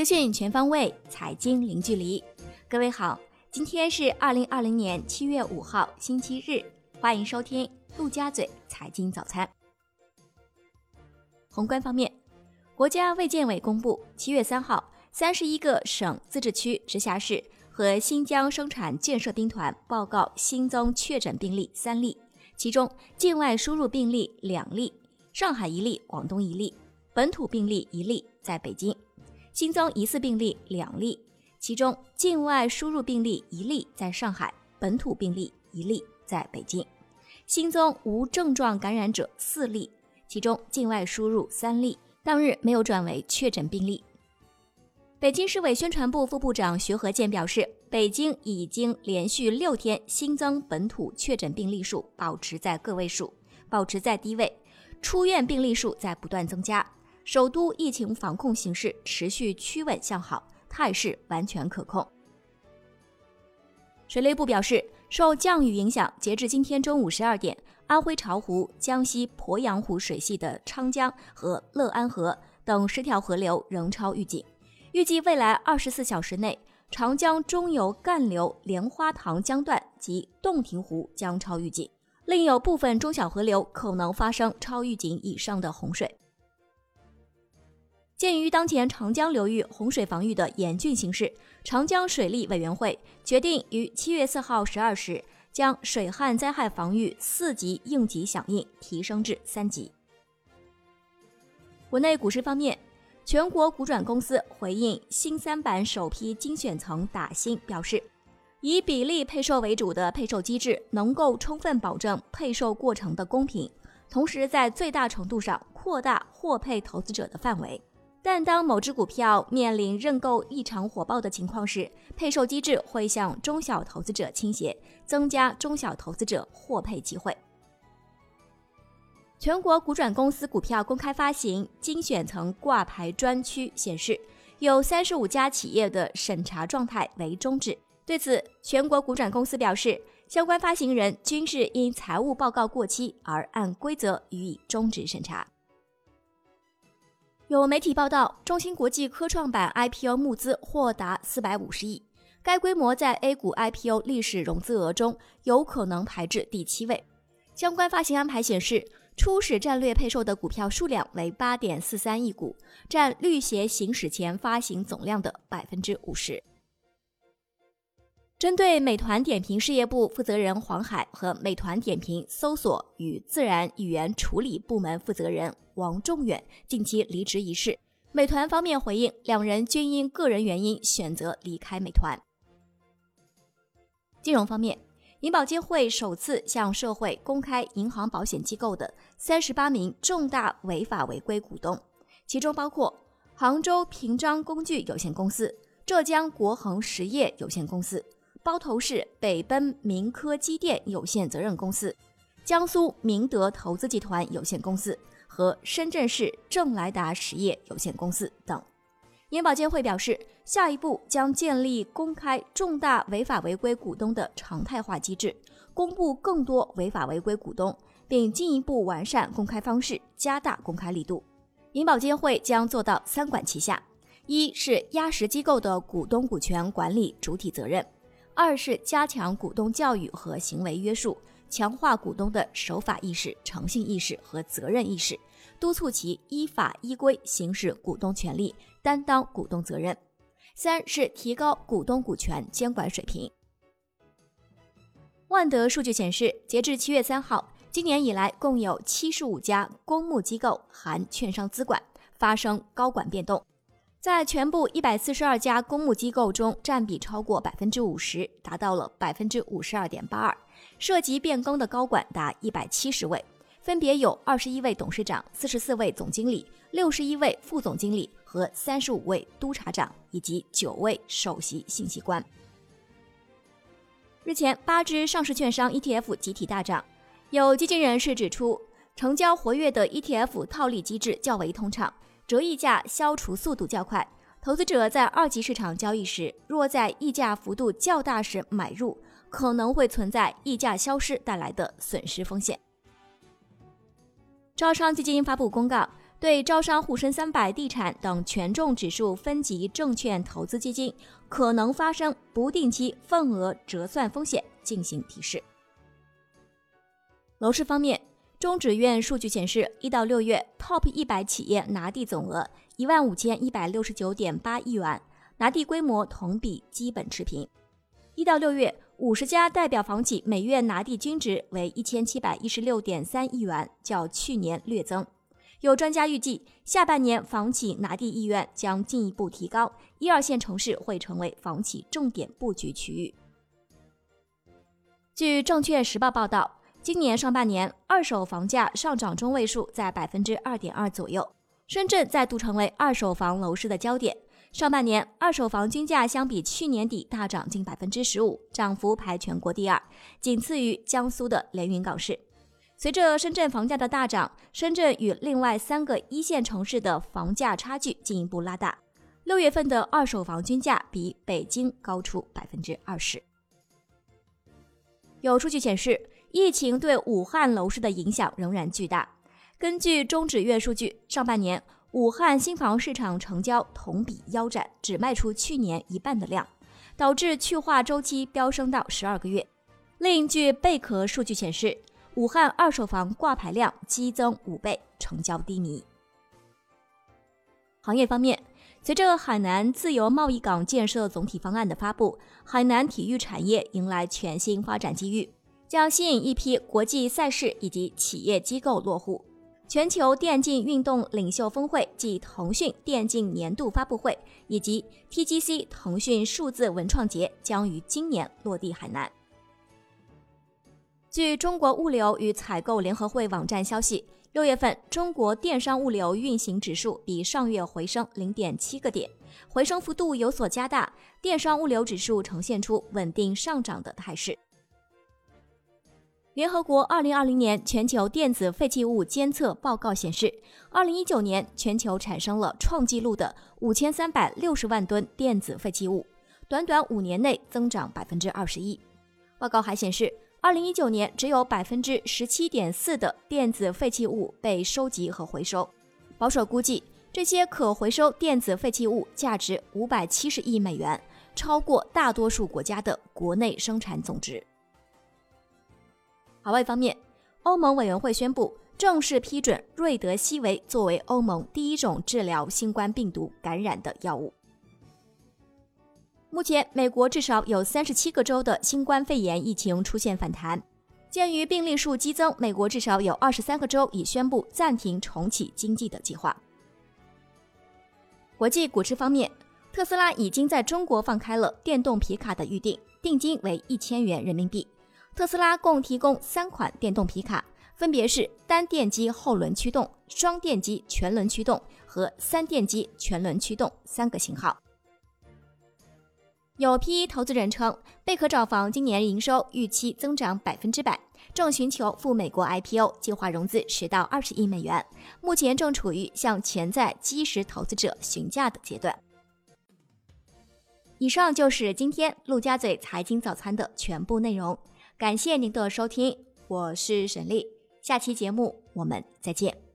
资讯全方位，财经零距离。各位好，今天是二零二零年七月五号，星期日，欢迎收听陆家嘴财经早餐。宏观方面，国家卫健委公布，七月三号，三十一个省、自治区、直辖市和新疆生产建设兵团报告新增确诊病例三例，其中境外输入病例两例，上海一例，广东一例，本土病例一例，在北京。新增疑似病例两例，其中境外输入病例一例在上海，本土病例一例在北京。新增无症状感染者四例，其中境外输入三例，当日没有转为确诊病例。北京市委宣传部副部长徐和建表示，北京已经连续六天新增本土确诊病例数保持在个位数，保持在低位，出院病例数在不断增加。首都疫情防控形势持续趋稳向好，态势完全可控。水利部表示，受降雨影响，截至今天中午十二点，安徽巢湖、江西鄱阳湖水系的昌江和乐安河等十条河流仍超预警。预计未来二十四小时内，长江中游干流莲花塘江段及洞庭湖将超预警，另有部分中小河流可能发生超预警以上的洪水。鉴于当前长江流域洪水防御的严峻形势，长江水利委员会决定于七月四号十二时将水旱灾害防御四级应急响应提升至三级。国内股市方面，全国股转公司回应新三板首批精选层打新表示，以比例配售为主的配售机制能够充分保证配售过程的公平，同时在最大程度上扩大获配投资者的范围。但当某只股票面临认购异常火爆的情况时，配售机制会向中小投资者倾斜，增加中小投资者获配机会。全国股转公司股票公开发行精选层挂牌专区显示，有三十五家企业的审查状态为终止。对此，全国股转公司表示，相关发行人均是因财务报告过期而按规则予以终止审查。有媒体报道，中芯国际科创板 IPO 募资或达四百五十亿，该规模在 A 股 IPO 历史融资额中有可能排至第七位。相关发行安排显示，初始战略配售的股票数量为八点四三亿股，占绿协行使前发行总量的百分之五十。针对美团点评事业部负责人黄海和美团点评搜索与自然语言处理部门负责人王仲远近期离职一事，美团方面回应，两人均因个人原因选择离开美团。金融方面，银保监会首次向社会公开银行保险机构的三十八名重大违法违规股东，其中包括杭州平章工具有限公司、浙江国恒实业有限公司。包头市北奔明科机电有限责任公司、江苏明德投资集团有限公司和深圳市正来达实业有限公司等。银保监会表示，下一步将建立公开重大违法违规股东的常态化机制，公布更多违法违规股东，并进一步完善公开方式，加大公开力度。银保监会将做到三管齐下：一是压实机构的股东股权管理主体责任。二是加强股东教育和行为约束，强化股东的守法意识、诚信意识和责任意识，督促其依法依规行使股东权利，担当股东责任。三是提高股东股权监管水平。万德数据显示，截至七月三号，今年以来共有七十五家公募机构含券商资管发生高管变动。在全部一百四十二家公募机构中，占比超过百分之五十，达到了百分之五十二点八二。涉及变更的高管达一百七十位，分别有二十一位董事长、四十四位总经理、六十一位副总经理和三十五位督察长，以及九位首席信息官。日前，八只上市券商 ETF 集体大涨，有基金人士指出，成交活跃的 ETF 套利机制较为通畅。折溢价消除速度较快，投资者在二级市场交易时，若在溢价幅度较大时买入，可能会存在溢价消失带来的损失风险。招商基金发布公告，对招商沪深三百、地产等权重指数分级证券投资基金可能发生不定期份额折算风险进行提示。楼市方面，中指院数据显示，一到六月 TOP 一百企业拿地总额一万五千一百六十九点八亿元，拿地规模同比基本持平。一到六月，五十家代表房企每月拿地均值为一千七百一十六点三亿元，较去年略增。有专家预计，下半年房企拿地意愿将进一步提高，一二线城市会成为房企重点布局区域。据证券时报报道，今年上半年二手房价上涨中位数在百分之二点二左右，深圳再度成为二手房楼市的焦点。上半年二手房均价相比去年底大涨近百分之十五，涨幅排全国第二，仅次于江苏的连云港市。随着深圳房价的大涨，深圳与另外三个一线城市的房价差距进一步拉大。六月份的二手房均价比北京高出百分之二十。有数据显示，疫情对武汉楼市的影响仍然巨大。根据中指院数据，上半年武汉新房市场成交同比腰斩，只卖出去年一半的量，导致去化周期飙升到十二个月。另据贝壳数据显示。武汉二手房挂牌量激增五倍，成交低迷。行业方面，随着海南自由贸易港建设总体方案的发布，海南体育产业迎来全新发展机遇，将吸引一批国际赛事以及企业机构落户。全球电竞运动领袖峰会暨腾讯电竞年度发布会以及 TGC 腾讯数字文创节将于今年落地海南。据中国物流与采购联合会网站消息，六月份中国电商物流运行指数比上月回升零点七个点，回升幅度有所加大，电商物流指数呈现出稳定上涨的态势。联合国二零二零年全球电子废弃物监测报告显示，二零一九年全球产生了创纪录的五千三百六十万吨电子废弃物，短短五年内增长百分之二十一。报告还显示。二零一九年，只有百分之十七点四的电子废弃物被收集和回收。保守估计，这些可回收电子废弃物价值五百七十亿美元，超过大多数国家的国内生产总值。海外方面，欧盟委员会宣布正式批准瑞德西韦作为欧盟第一种治疗新冠病毒感染的药物。目前，美国至少有三十七个州的新冠肺炎疫情出现反弹。鉴于病例数激增，美国至少有二十三个州已宣布暂停重启经济的计划。国际股市方面，特斯拉已经在中国放开了电动皮卡的预定，定金为一千元人民币。特斯拉共提供三款电动皮卡，分别是单电机后轮驱动、双电机全轮驱动和三电机全轮驱动三个型号。有 PE 投资人称，贝壳找房今年营收预期增长百分之百，正寻求赴美国 IPO，计划融资十到二十亿美元，目前正处于向潜在基石投资者询价的阶段。以上就是今天陆家嘴财经早餐的全部内容，感谢您的收听，我是沈丽，下期节目我们再见。